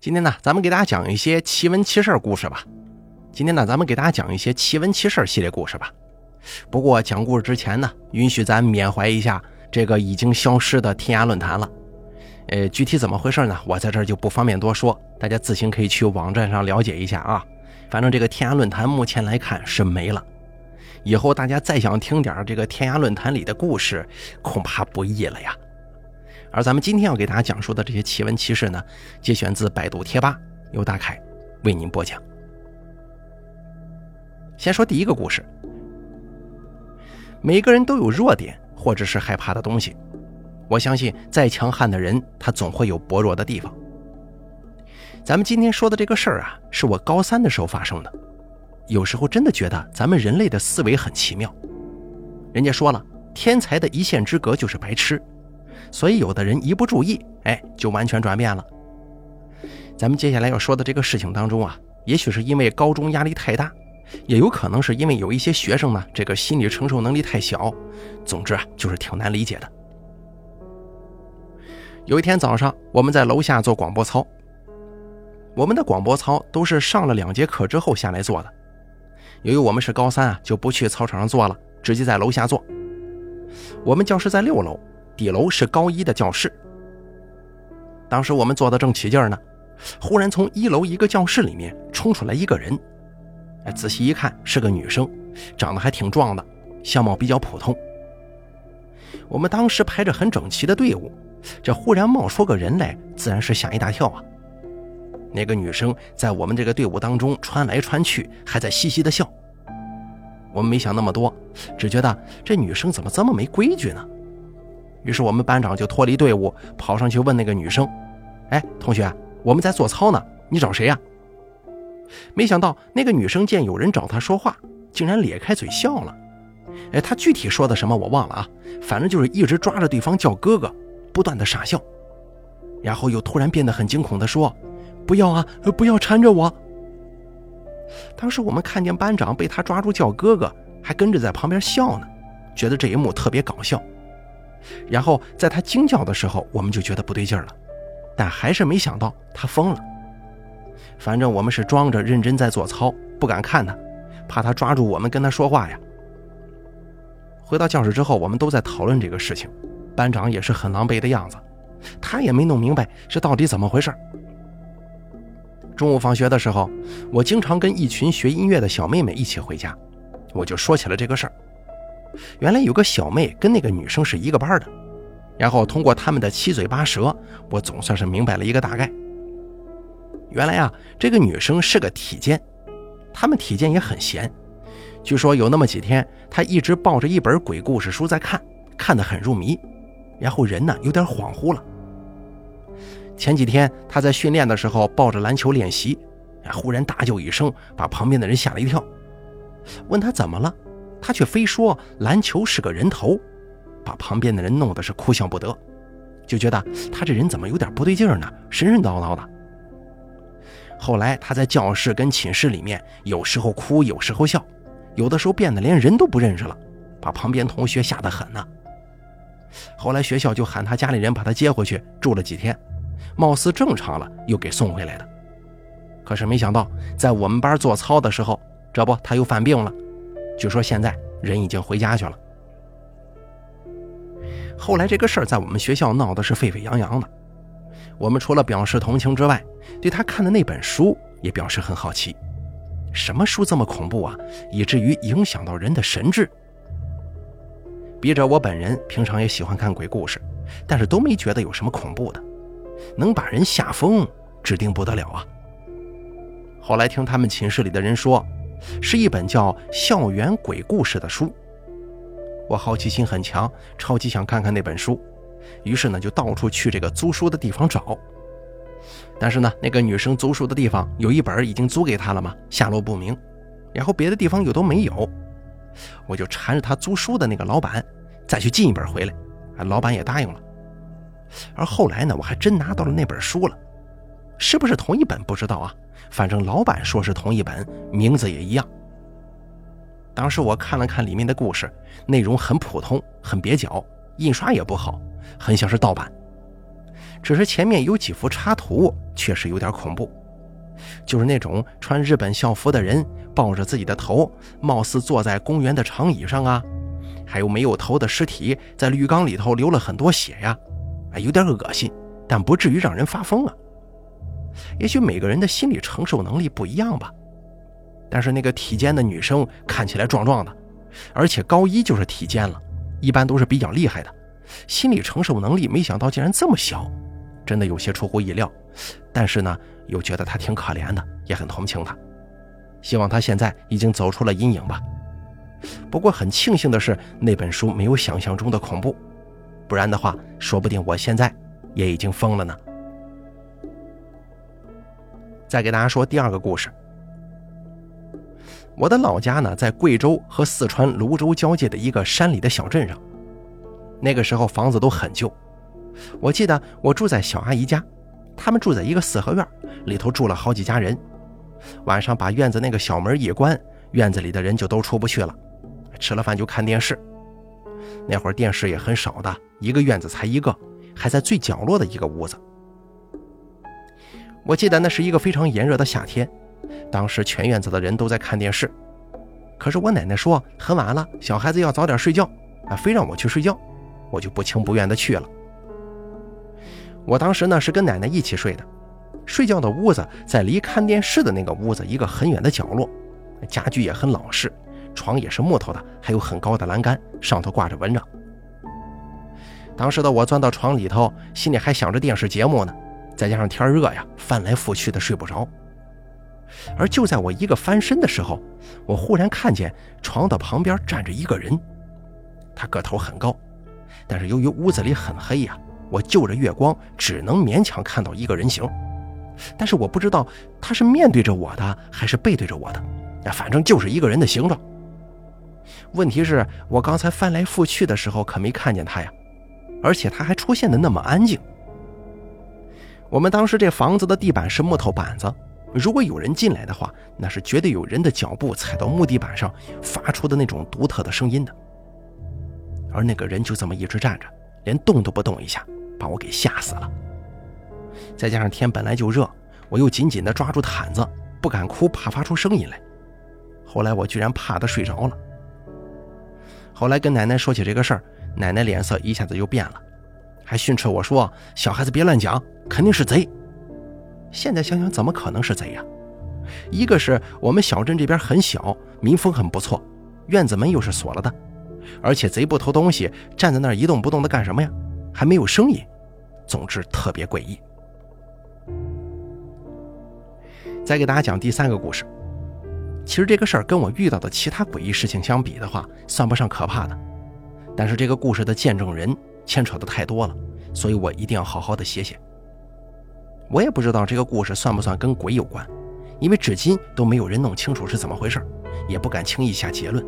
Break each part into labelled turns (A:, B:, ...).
A: 今天呢，咱们给大家讲一些奇闻奇事故事吧。今天呢，咱们给大家讲一些奇闻奇事系列故事吧。不过讲故事之前呢，允许咱缅怀一下这个已经消失的天涯论坛了。呃，具体怎么回事呢？我在这儿就不方便多说，大家自行可以去网站上了解一下啊。反正这个天涯论坛目前来看是没了。以后大家再想听点这个天涯论坛里的故事，恐怕不易了呀。而咱们今天要给大家讲述的这些奇闻奇事呢，节选自百度贴吧，由大凯为您播讲。先说第一个故事。每个人都有弱点，或者是害怕的东西。我相信，再强悍的人，他总会有薄弱的地方。咱们今天说的这个事儿啊，是我高三的时候发生的。有时候真的觉得咱们人类的思维很奇妙。人家说了，天才的一线之隔就是白痴。所以，有的人一不注意，哎，就完全转变了。咱们接下来要说的这个事情当中啊，也许是因为高中压力太大，也有可能是因为有一些学生呢，这个心理承受能力太小。总之啊，就是挺难理解的。有一天早上，我们在楼下做广播操。我们的广播操都是上了两节课之后下来做的。由于我们是高三啊，就不去操场上做了，直接在楼下做。我们教室在六楼。底楼是高一的教室。当时我们坐的正起劲呢，忽然从一楼一个教室里面冲出来一个人。哎，仔细一看是个女生，长得还挺壮的，相貌比较普通。我们当时排着很整齐的队伍，这忽然冒出个人来，自然是吓一大跳啊。那个女生在我们这个队伍当中穿来穿去，还在嘻嘻的笑。我们没想那么多，只觉得这女生怎么这么没规矩呢？于是我们班长就脱离队伍，跑上去问那个女生：“哎，同学，我们在做操呢，你找谁呀？”没想到那个女生见有人找她说话，竟然咧开嘴笑了。哎，她具体说的什么我忘了啊，反正就是一直抓着对方叫哥哥，不断的傻笑，然后又突然变得很惊恐的说：“不要啊，不要缠着我。”当时我们看见班长被她抓住叫哥哥，还跟着在旁边笑呢，觉得这一幕特别搞笑。然后在他惊叫的时候，我们就觉得不对劲了，但还是没想到他疯了。反正我们是装着认真在做操，不敢看他，怕他抓住我们跟他说话呀。回到教室之后，我们都在讨论这个事情，班长也是很狼狈的样子，他也没弄明白这到底怎么回事。中午放学的时候，我经常跟一群学音乐的小妹妹一起回家，我就说起了这个事儿。原来有个小妹跟那个女生是一个班的，然后通过他们的七嘴八舌，我总算是明白了一个大概。原来啊，这个女生是个体监，他们体监也很闲。据说有那么几天，她一直抱着一本鬼故事书在看，看得很入迷，然后人呢有点恍惚了。前几天她在训练的时候抱着篮球练习，忽然大叫一声，把旁边的人吓了一跳，问她怎么了。他却非说篮球是个人头，把旁边的人弄得是哭笑不得，就觉得他这人怎么有点不对劲呢？神神叨叨的。后来他在教室跟寝室里面，有时候哭，有时候笑，有的时候变得连人都不认识了，把旁边同学吓得很呢。后来学校就喊他家里人把他接回去住了几天，貌似正常了，又给送回来的。可是没想到，在我们班做操的时候，这不他又犯病了。据说现在人已经回家去了。后来这个事儿在我们学校闹得是沸沸扬扬的，我们除了表示同情之外，对他看的那本书也表示很好奇。什么书这么恐怖啊，以至于影响到人的神智？笔者我本人平常也喜欢看鬼故事，但是都没觉得有什么恐怖的，能把人吓疯，指定不得了啊。后来听他们寝室里的人说。是一本叫《校园鬼故事》的书，我好奇心很强，超级想看看那本书，于是呢就到处去这个租书的地方找。但是呢，那个女生租书的地方有一本已经租给她了嘛，下落不明，然后别的地方又都没有，我就缠着她租书的那个老板再去进一本回来，啊老板也答应了。而后来呢，我还真拿到了那本书了，是不是同一本不知道啊？反正老板说是同一本，名字也一样。当时我看了看里面的故事，内容很普通，很蹩脚，印刷也不好，很像是盗版。只是前面有几幅插图，确实有点恐怖，就是那种穿日本校服的人抱着自己的头，貌似坐在公园的长椅上啊，还有没有头的尸体在浴缸里头流了很多血呀，哎，有点恶心，但不至于让人发疯啊。也许每个人的心理承受能力不一样吧，但是那个体检的女生看起来壮壮的，而且高一就是体检了，一般都是比较厉害的，心理承受能力没想到竟然这么小，真的有些出乎意料。但是呢，又觉得她挺可怜的，也很同情她，希望她现在已经走出了阴影吧。不过很庆幸的是，那本书没有想象中的恐怖，不然的话，说不定我现在也已经疯了呢。再给大家说第二个故事。我的老家呢，在贵州和四川泸州交界的一个山里的小镇上。那个时候房子都很旧，我记得我住在小阿姨家，他们住在一个四合院，里头住了好几家人。晚上把院子那个小门一关，院子里的人就都出不去了。吃了饭就看电视。那会儿电视也很少的，一个院子才一个，还在最角落的一个屋子。我记得那是一个非常炎热的夏天，当时全院子的人都在看电视。可是我奶奶说很晚了，小孩子要早点睡觉，啊，非让我去睡觉，我就不情不愿的去了。我当时呢是跟奶奶一起睡的，睡觉的屋子在离看电视的那个屋子一个很远的角落，家具也很老式，床也是木头的，还有很高的栏杆，上头挂着蚊帐。当时的我钻到床里头，心里还想着电视节目呢。再加上天热呀，翻来覆去的睡不着。而就在我一个翻身的时候，我忽然看见床的旁边站着一个人，他个头很高，但是由于屋子里很黑呀，我就着月光只能勉强看到一个人形。但是我不知道他是面对着我的还是背对着我的，反正就是一个人的形状。问题是我刚才翻来覆去的时候可没看见他呀，而且他还出现的那么安静。我们当时这房子的地板是木头板子，如果有人进来的话，那是绝对有人的脚步踩到木地板上发出的那种独特的声音的。而那个人就这么一直站着，连动都不动一下，把我给吓死了。再加上天本来就热，我又紧紧地抓住毯子，不敢哭，怕发出声音来。后来我居然怕的睡着了。后来跟奶奶说起这个事儿，奶奶脸色一下子就变了。还训斥我说：“小孩子别乱讲，肯定是贼。”现在想想，怎么可能是贼呀？一个是我们小镇这边很小，民风很不错，院子门又是锁了的，而且贼不偷东西，站在那儿一动不动的干什么呀？还没有声音。总之特别诡异。再给大家讲第三个故事。其实这个事儿跟我遇到的其他诡异事情相比的话，算不上可怕的，但是这个故事的见证人。牵扯的太多了，所以我一定要好好的写写。我也不知道这个故事算不算跟鬼有关，因为至今都没有人弄清楚是怎么回事，也不敢轻易下结论。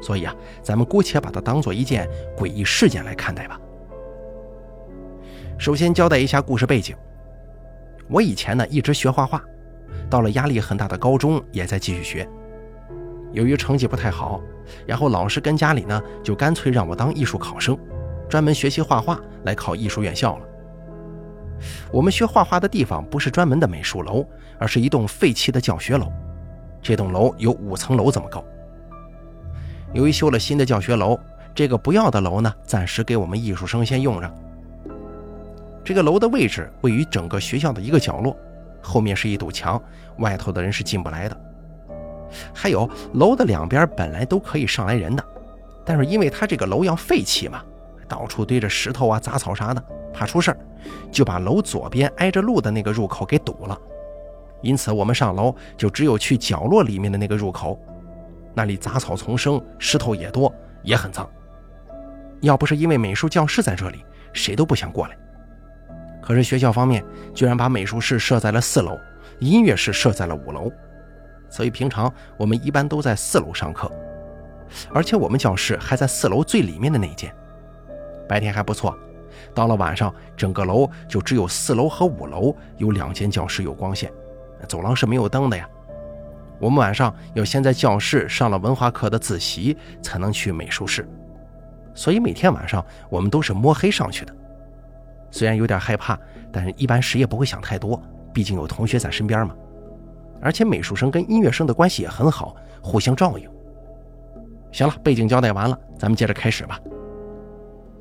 A: 所以啊，咱们姑且把它当做一件诡异事件来看待吧。首先交代一下故事背景，我以前呢一直学画画，到了压力很大的高中也在继续学。由于成绩不太好，然后老师跟家里呢就干脆让我当艺术考生。专门学习画画来考艺术院校了。我们学画画的地方不是专门的美术楼，而是一栋废弃的教学楼。这栋楼有五层楼这么高。由于修了新的教学楼，这个不要的楼呢，暂时给我们艺术生先用着。这个楼的位置位于整个学校的一个角落，后面是一堵墙，外头的人是进不来的。还有楼的两边本来都可以上来人的，但是因为它这个楼要废弃嘛。到处堆着石头啊、杂草啥的，怕出事儿，就把楼左边挨着路的那个入口给堵了。因此，我们上楼就只有去角落里面的那个入口，那里杂草丛生，石头也多，也很脏。要不是因为美术教室在这里，谁都不想过来。可是学校方面居然把美术室设在了四楼，音乐室设在了五楼，所以平常我们一般都在四楼上课，而且我们教室还在四楼最里面的那一间。白天还不错，到了晚上，整个楼就只有四楼和五楼有两间教室有光线，走廊是没有灯的呀。我们晚上要先在教室上了文化课的自习，才能去美术室，所以每天晚上我们都是摸黑上去的。虽然有点害怕，但是一般谁也不会想太多，毕竟有同学在身边嘛。而且美术生跟音乐生的关系也很好，互相照应。行了，背景交代完了，咱们接着开始吧。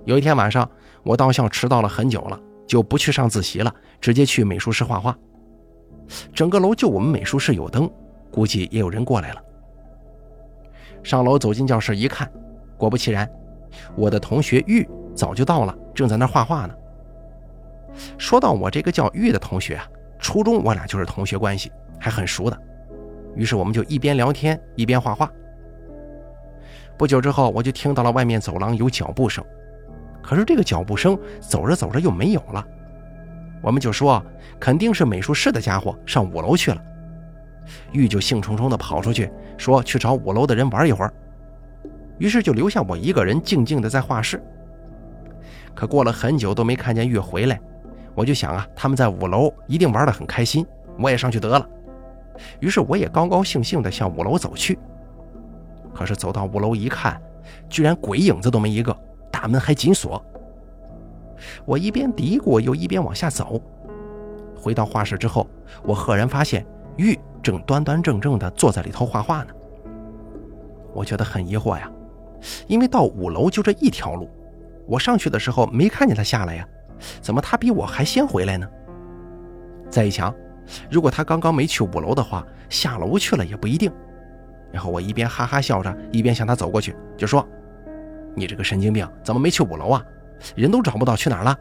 A: 有一天晚上，我到校迟到了很久了，就不去上自习了，直接去美术室画画。整个楼就我们美术室有灯，估计也有人过来了。上楼走进教室一看，果不其然，我的同学玉早就到了，正在那画画呢。说到我这个叫玉的同学啊，初中我俩就是同学关系，还很熟的。于是我们就一边聊天一边画画。不久之后，我就听到了外面走廊有脚步声，可是这个脚步声走着走着又没有了。我们就说肯定是美术室的家伙上五楼去了。玉就兴冲冲地跑出去，说去找五楼的人玩一会儿。于是就留下我一个人静静地在画室。可过了很久都没看见玉回来，我就想啊，他们在五楼一定玩得很开心，我也上去得了。于是我也高高兴兴地向五楼走去。可是走到五楼一看，居然鬼影子都没一个，大门还紧锁。我一边嘀咕，又一边往下走。回到画室之后，我赫然发现玉正端端正正地坐在里头画画呢。我觉得很疑惑呀，因为到五楼就这一条路，我上去的时候没看见他下来呀，怎么他比我还先回来呢？再一想，如果他刚刚没去五楼的话，下楼去了也不一定。然后我一边哈哈笑着，一边向他走过去，就说：“你这个神经病，怎么没去五楼啊？人都找不到，去哪儿了？”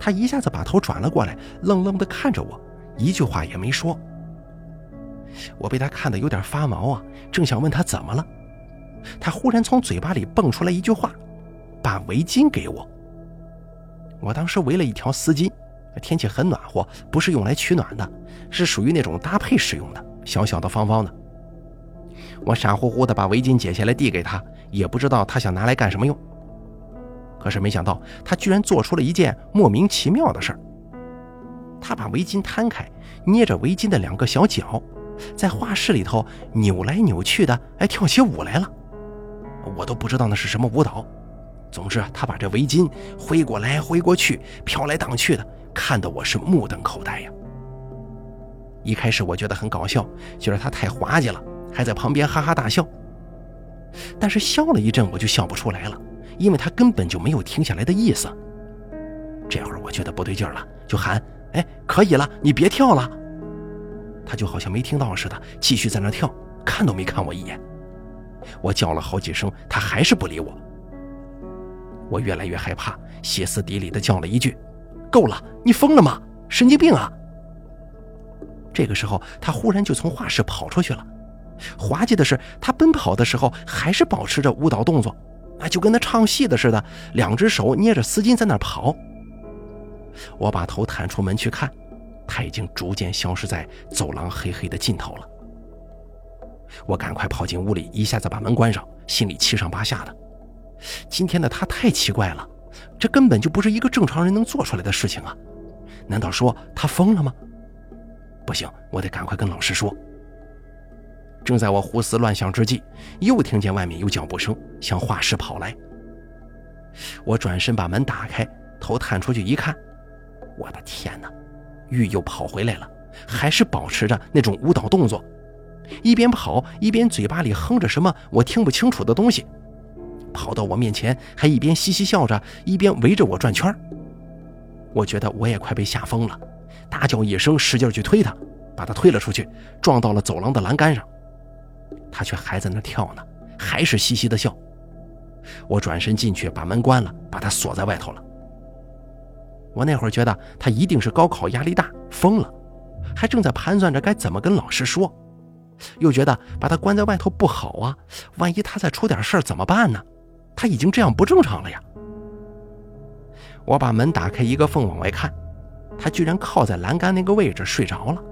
A: 他一下子把头转了过来，愣愣地看着我，一句话也没说。我被他看得有点发毛啊，正想问他怎么了，他忽然从嘴巴里蹦出来一句话：“把围巾给我。”我当时围了一条丝巾，天气很暖和，不是用来取暖的，是属于那种搭配使用的，小小的、方方的。我傻乎乎的把围巾解下来递给他，也不知道他想拿来干什么用。可是没想到，他居然做出了一件莫名其妙的事儿。他把围巾摊开，捏着围巾的两个小脚，在画室里头扭来扭去的，哎，跳起舞来了。我都不知道那是什么舞蹈。总之，他把这围巾挥过来挥过去，飘来荡去的，看得我是目瞪口呆呀。一开始我觉得很搞笑，觉得他太滑稽了。还在旁边哈哈大笑，但是笑了一阵，我就笑不出来了，因为他根本就没有停下来的意思。这会儿我觉得不对劲了，就喊：“哎，可以了，你别跳了。”他就好像没听到似的，继续在那跳，看都没看我一眼。我叫了好几声，他还是不理我。我越来越害怕，歇斯底里的叫了一句：“够了，你疯了吗？神经病啊！”这个时候，他忽然就从画室跑出去了。滑稽的是，他奔跑的时候还是保持着舞蹈动作，啊，就跟他唱戏的似的，两只手捏着丝巾在那跑。我把头探出门去看，他已经逐渐消失在走廊黑黑的尽头了。我赶快跑进屋里，一下子把门关上，心里七上八下的。今天的他太奇怪了，这根本就不是一个正常人能做出来的事情啊！难道说他疯了吗？不行，我得赶快跟老师说。正在我胡思乱想之际，又听见外面有脚步声向画室跑来。我转身把门打开，头探出去一看，我的天哪！玉又跑回来了，还是保持着那种舞蹈动作，一边跑一边嘴巴里哼着什么我听不清楚的东西，跑到我面前还一边嘻嘻笑着，一边围着我转圈我觉得我也快被吓疯了，大叫一声，使劲去推他，把他推了出去，撞到了走廊的栏杆上。他却还在那跳呢，还是嘻嘻的笑。我转身进去，把门关了，把他锁在外头了。我那会儿觉得他一定是高考压力大疯了，还正在盘算着该怎么跟老师说，又觉得把他关在外头不好啊，万一他再出点事儿怎么办呢？他已经这样不正常了呀。我把门打开一个缝往外看，他居然靠在栏杆那个位置睡着了。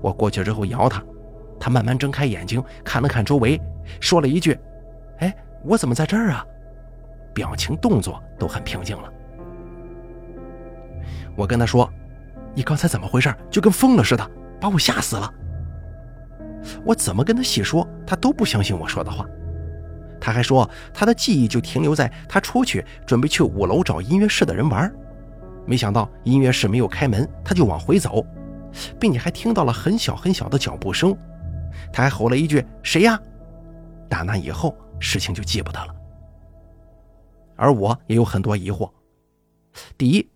A: 我过去之后摇他。他慢慢睁开眼睛，看了看周围，说了一句：“哎，我怎么在这儿啊？”表情动作都很平静了。我跟他说：“你刚才怎么回事？就跟疯了似的，把我吓死了。”我怎么跟他细说，他都不相信我说的话。他还说他的记忆就停留在他出去准备去五楼找音乐室的人玩，没想到音乐室没有开门，他就往回走，并且还听到了很小很小的脚步声。他还吼了一句：“谁呀？”打那以后，事情就记不得了。而我也有很多疑惑：第一，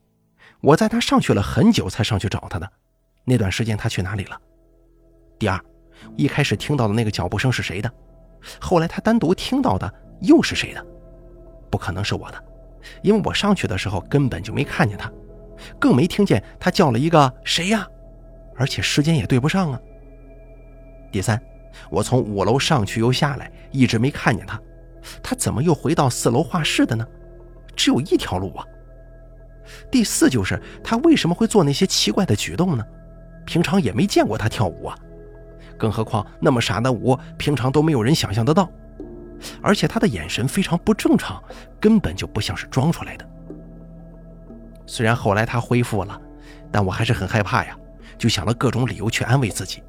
A: 我在他上去了很久才上去找他的，那段时间他去哪里了？第二，一开始听到的那个脚步声是谁的？后来他单独听到的又是谁的？不可能是我的，因为我上去的时候根本就没看见他，更没听见他叫了一个“谁呀”，而且时间也对不上啊。第三，我从五楼上去又下来，一直没看见他，他怎么又回到四楼画室的呢？只有一条路啊。第四就是他为什么会做那些奇怪的举动呢？平常也没见过他跳舞啊，更何况那么傻的舞，平常都没有人想象得到。而且他的眼神非常不正常，根本就不像是装出来的。虽然后来他恢复了，但我还是很害怕呀，就想了各种理由去安慰自己。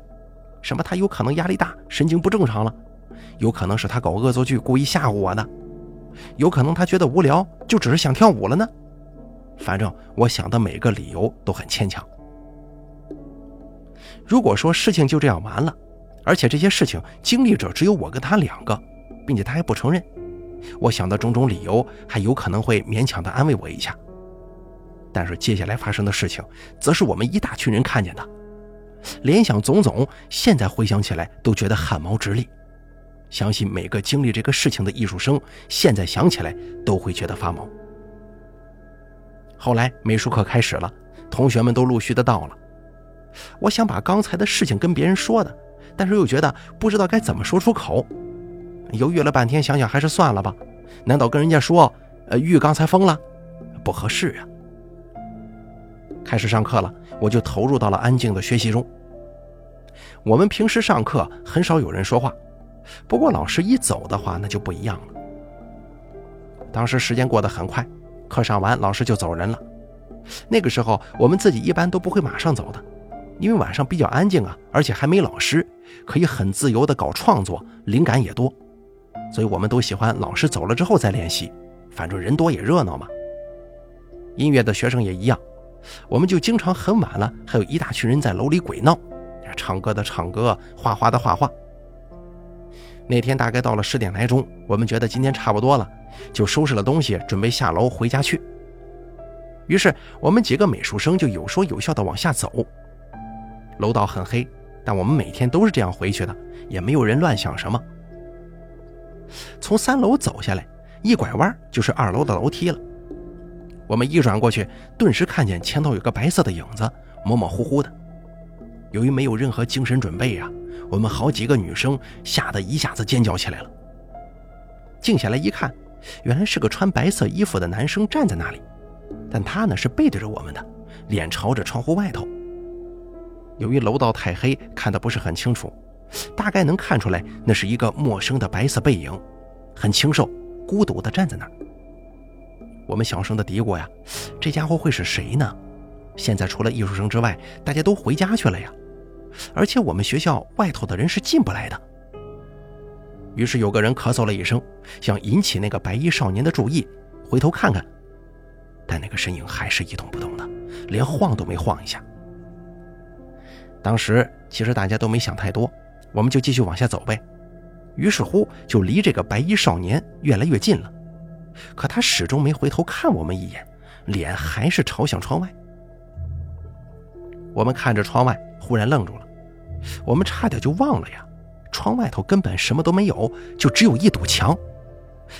A: 什么？他有可能压力大，神经不正常了；有可能是他搞恶作剧，故意吓唬我的；有可能他觉得无聊，就只是想跳舞了呢。反正我想的每个理由都很牵强。如果说事情就这样完了，而且这些事情经历者只有我跟他两个，并且他还不承认，我想的种种理由还有可能会勉强的安慰我一下。但是接下来发生的事情，则是我们一大群人看见的。联想种种，现在回想起来都觉得汗毛直立。相信每个经历这个事情的艺术生，现在想起来都会觉得发毛。后来美术课开始了，同学们都陆续的到了。我想把刚才的事情跟别人说的，但是又觉得不知道该怎么说出口。犹豫了半天，想想还是算了吧。难道跟人家说，呃，玉刚才疯了？不合适啊。开始上课了，我就投入到了安静的学习中。我们平时上课很少有人说话，不过老师一走的话，那就不一样了。当时时间过得很快，课上完老师就走人了。那个时候我们自己一般都不会马上走的，因为晚上比较安静啊，而且还没老师，可以很自由的搞创作，灵感也多，所以我们都喜欢老师走了之后再练习，反正人多也热闹嘛。音乐的学生也一样，我们就经常很晚了，还有一大群人在楼里鬼闹。唱歌的唱歌，画画的画画。那天大概到了十点来钟，我们觉得今天差不多了，就收拾了东西，准备下楼回家去。于是我们几个美术生就有说有笑的往下走。楼道很黑，但我们每天都是这样回去的，也没有人乱想什么。从三楼走下来，一拐弯就是二楼的楼梯了。我们一转过去，顿时看见前头有个白色的影子，模模糊糊的。由于没有任何精神准备呀，我们好几个女生吓得一下子尖叫起来了。静下来一看，原来是个穿白色衣服的男生站在那里，但他呢是背对着我们的，脸朝着窗户外头。由于楼道太黑，看得不是很清楚，大概能看出来那是一个陌生的白色背影，很清瘦，孤独地站在那儿。我们小声的嘀咕呀：“这家伙会是谁呢？”现在除了艺术生之外，大家都回家去了呀，而且我们学校外头的人是进不来的。于是有个人咳嗽了一声，想引起那个白衣少年的注意，回头看看，但那个身影还是一动不动的，连晃都没晃一下。当时其实大家都没想太多，我们就继续往下走呗。于是乎就离这个白衣少年越来越近了，可他始终没回头看我们一眼，脸还是朝向窗外。我们看着窗外，忽然愣住了。我们差点就忘了呀，窗外头根本什么都没有，就只有一堵墙。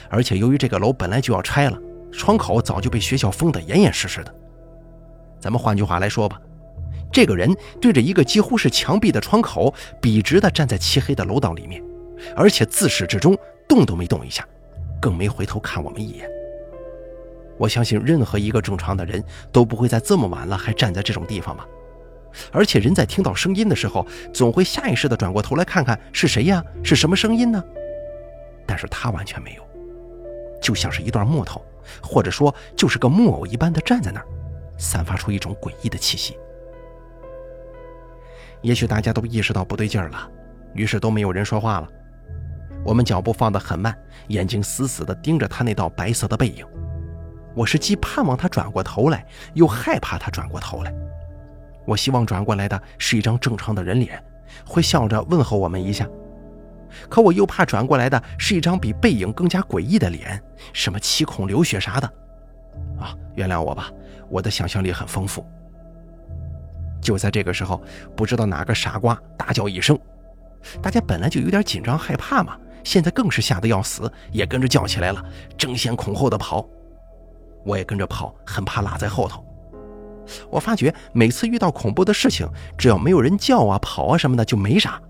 A: 而且由于这个楼本来就要拆了，窗口早就被学校封得严严实实的。咱们换句话来说吧，这个人对着一个几乎是墙壁的窗口，笔直地站在漆黑的楼道里面，而且自始至终动都没动一下，更没回头看我们一眼。我相信任何一个正常的人都不会在这么晚了还站在这种地方吧。而且人在听到声音的时候，总会下意识地转过头来看看是谁呀？是什么声音呢？但是他完全没有，就像是一段木头，或者说就是个木偶一般的站在那儿，散发出一种诡异的气息。也许大家都意识到不对劲儿了，于是都没有人说话了。我们脚步放得很慢，眼睛死死地盯着他那道白色的背影。我是既盼望他转过头来，又害怕他转过头来。我希望转过来的是一张正常的人脸，会笑着问候我们一下。可我又怕转过来的是一张比背影更加诡异的脸，什么七孔流血啥的。啊，原谅我吧，我的想象力很丰富。就在这个时候，不知道哪个傻瓜大叫一声，大家本来就有点紧张害怕嘛，现在更是吓得要死，也跟着叫起来了，争先恐后的跑。我也跟着跑，很怕落在后头。我发觉每次遇到恐怖的事情，只要没有人叫啊、跑啊什么的，就没啥。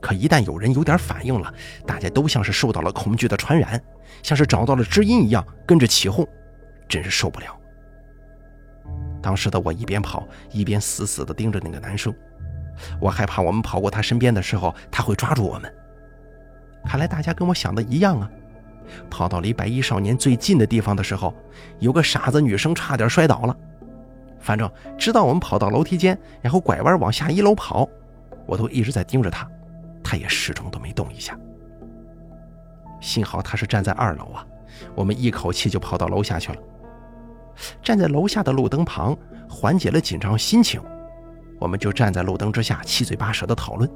A: 可一旦有人有点反应了，大家都像是受到了恐惧的传染，像是找到了知音一样，跟着起哄，真是受不了。当时的我一边跑一边死死地盯着那个男生，我害怕我们跑过他身边的时候，他会抓住我们。看来大家跟我想的一样啊！跑到离白衣少年最近的地方的时候，有个傻子女生差点摔倒了。反正直到我们跑到楼梯间，然后拐弯往下一楼跑，我都一直在盯着他。他也始终都没动一下。幸好他是站在二楼啊，我们一口气就跑到楼下去了。站在楼下的路灯旁，缓解了紧张心情，我们就站在路灯之下，七嘴八舌的讨论。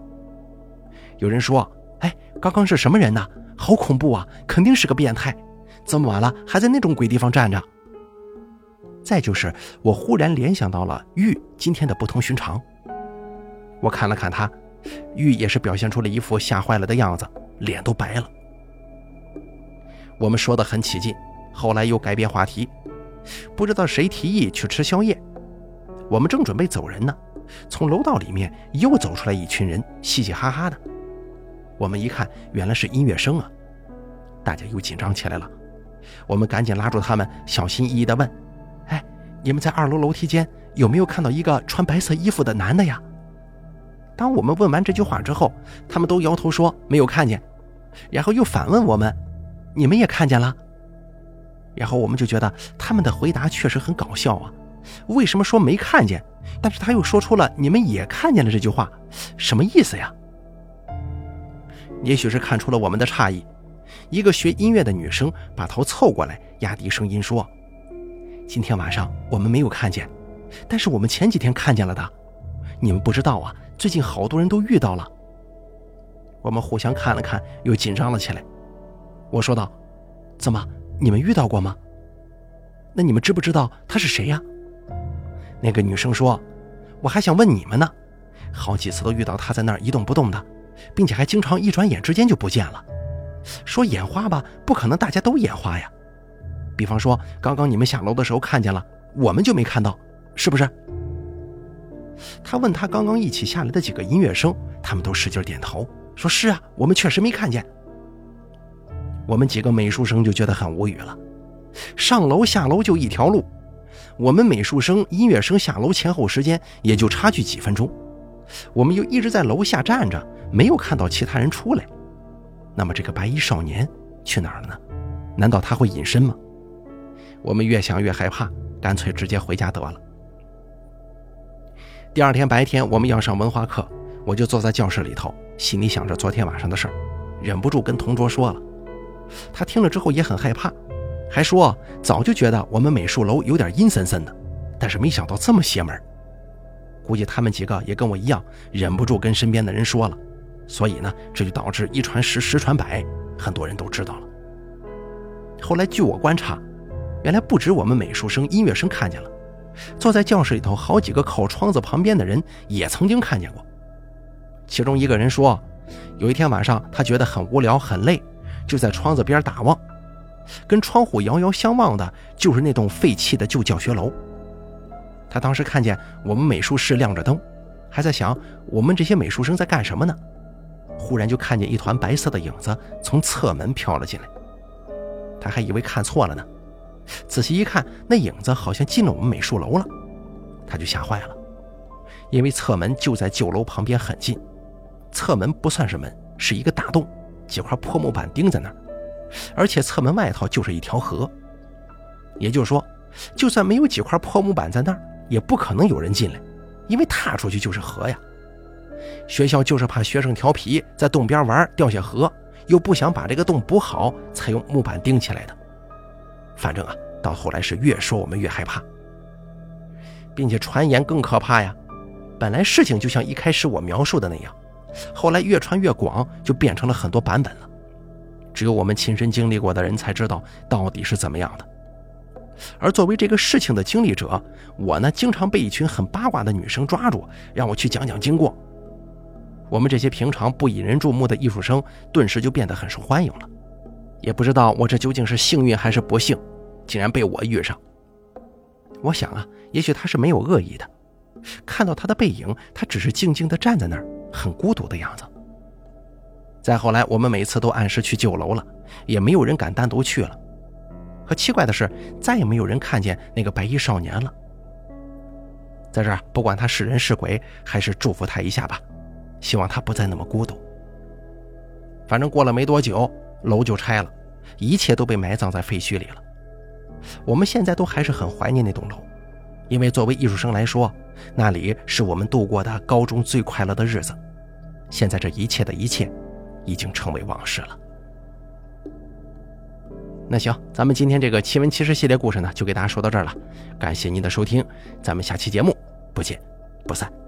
A: 有人说：“哎，刚刚是什么人呢？好恐怖啊！肯定是个变态，这么晚了还在那种鬼地方站着。”再就是，我忽然联想到了玉今天的不同寻常。我看了看他。玉也是表现出了一副吓坏了的样子，脸都白了。我们说的很起劲，后来又改变话题，不知道谁提议去吃宵夜。我们正准备走人呢，从楼道里面又走出来一群人，嘻嘻哈哈的。我们一看，原来是音乐生啊！大家又紧张起来了。我们赶紧拉住他们，小心翼翼地问：“哎，你们在二楼楼梯间有没有看到一个穿白色衣服的男的呀？”当我们问完这句话之后，他们都摇头说没有看见，然后又反问我们：“你们也看见了？”然后我们就觉得他们的回答确实很搞笑啊！为什么说没看见，但是他又说出了“你们也看见了”这句话，什么意思呀？也许是看出了我们的诧异，一个学音乐的女生把头凑过来，压低声音说：“今天晚上我们没有看见，但是我们前几天看见了的，你们不知道啊。”最近好多人都遇到了，我们互相看了看，又紧张了起来。我说道：“怎么，你们遇到过吗？那你们知不知道他是谁呀？”那个女生说：“我还想问你们呢，好几次都遇到他在那儿一动不动的，并且还经常一转眼之间就不见了。说眼花吧，不可能大家都眼花呀。比方说，刚刚你们下楼的时候看见了，我们就没看到，是不是？”他问他刚刚一起下来的几个音乐生，他们都使劲点头，说是啊，我们确实没看见。我们几个美术生就觉得很无语了，上楼下楼就一条路，我们美术生、音乐生下楼前后时间也就差距几分钟，我们又一直在楼下站着，没有看到其他人出来，那么这个白衣少年去哪儿了呢？难道他会隐身吗？我们越想越害怕，干脆直接回家得了。第二天白天，我们要上文化课，我就坐在教室里头，心里想着昨天晚上的事儿，忍不住跟同桌说了。他听了之后也很害怕，还说早就觉得我们美术楼有点阴森森的，但是没想到这么邪门。估计他们几个也跟我一样，忍不住跟身边的人说了，所以呢，这就导致一传十，十传百，很多人都知道了。后来据我观察，原来不止我们美术生、音乐生看见了。坐在教室里头，好几个靠窗子旁边的人也曾经看见过。其中一个人说，有一天晚上，他觉得很无聊、很累，就在窗子边打望，跟窗户遥遥相望的，就是那栋废弃的旧教学楼。他当时看见我们美术室亮着灯，还在想我们这些美术生在干什么呢？忽然就看见一团白色的影子从侧门飘了进来，他还以为看错了呢。仔细一看，那影子好像进了我们美术楼了，他就吓坏了，因为侧门就在旧楼旁边很近，侧门不算是门，是一个大洞，几块破木板钉在那儿，而且侧门外头就是一条河，也就是说，就算没有几块破木板在那儿，也不可能有人进来，因为踏出去就是河呀。学校就是怕学生调皮，在洞边玩掉下河，又不想把这个洞补好，才用木板钉起来的。反正啊，到后来是越说我们越害怕，并且传言更可怕呀。本来事情就像一开始我描述的那样，后来越传越广，就变成了很多版本了。只有我们亲身经历过的人才知道到底是怎么样的。而作为这个事情的经历者，我呢经常被一群很八卦的女生抓住，让我去讲讲经过。我们这些平常不引人注目的艺术生，顿时就变得很受欢迎了。也不知道我这究竟是幸运还是不幸，竟然被我遇上。我想啊，也许他是没有恶意的。看到他的背影，他只是静静地站在那儿，很孤独的样子。再后来，我们每次都按时去酒楼了，也没有人敢单独去了。可奇怪的是，再也没有人看见那个白衣少年了。在这儿，不管他是人是鬼，还是祝福他一下吧，希望他不再那么孤独。反正过了没多久，楼就拆了，一切都被埋葬在废墟里了。我们现在都还是很怀念那栋楼。因为作为艺术生来说，那里是我们度过的高中最快乐的日子。现在这一切的一切，已经成为往事了。那行，咱们今天这个奇闻奇事系列故事呢，就给大家说到这儿了。感谢您的收听，咱们下期节目不见不散。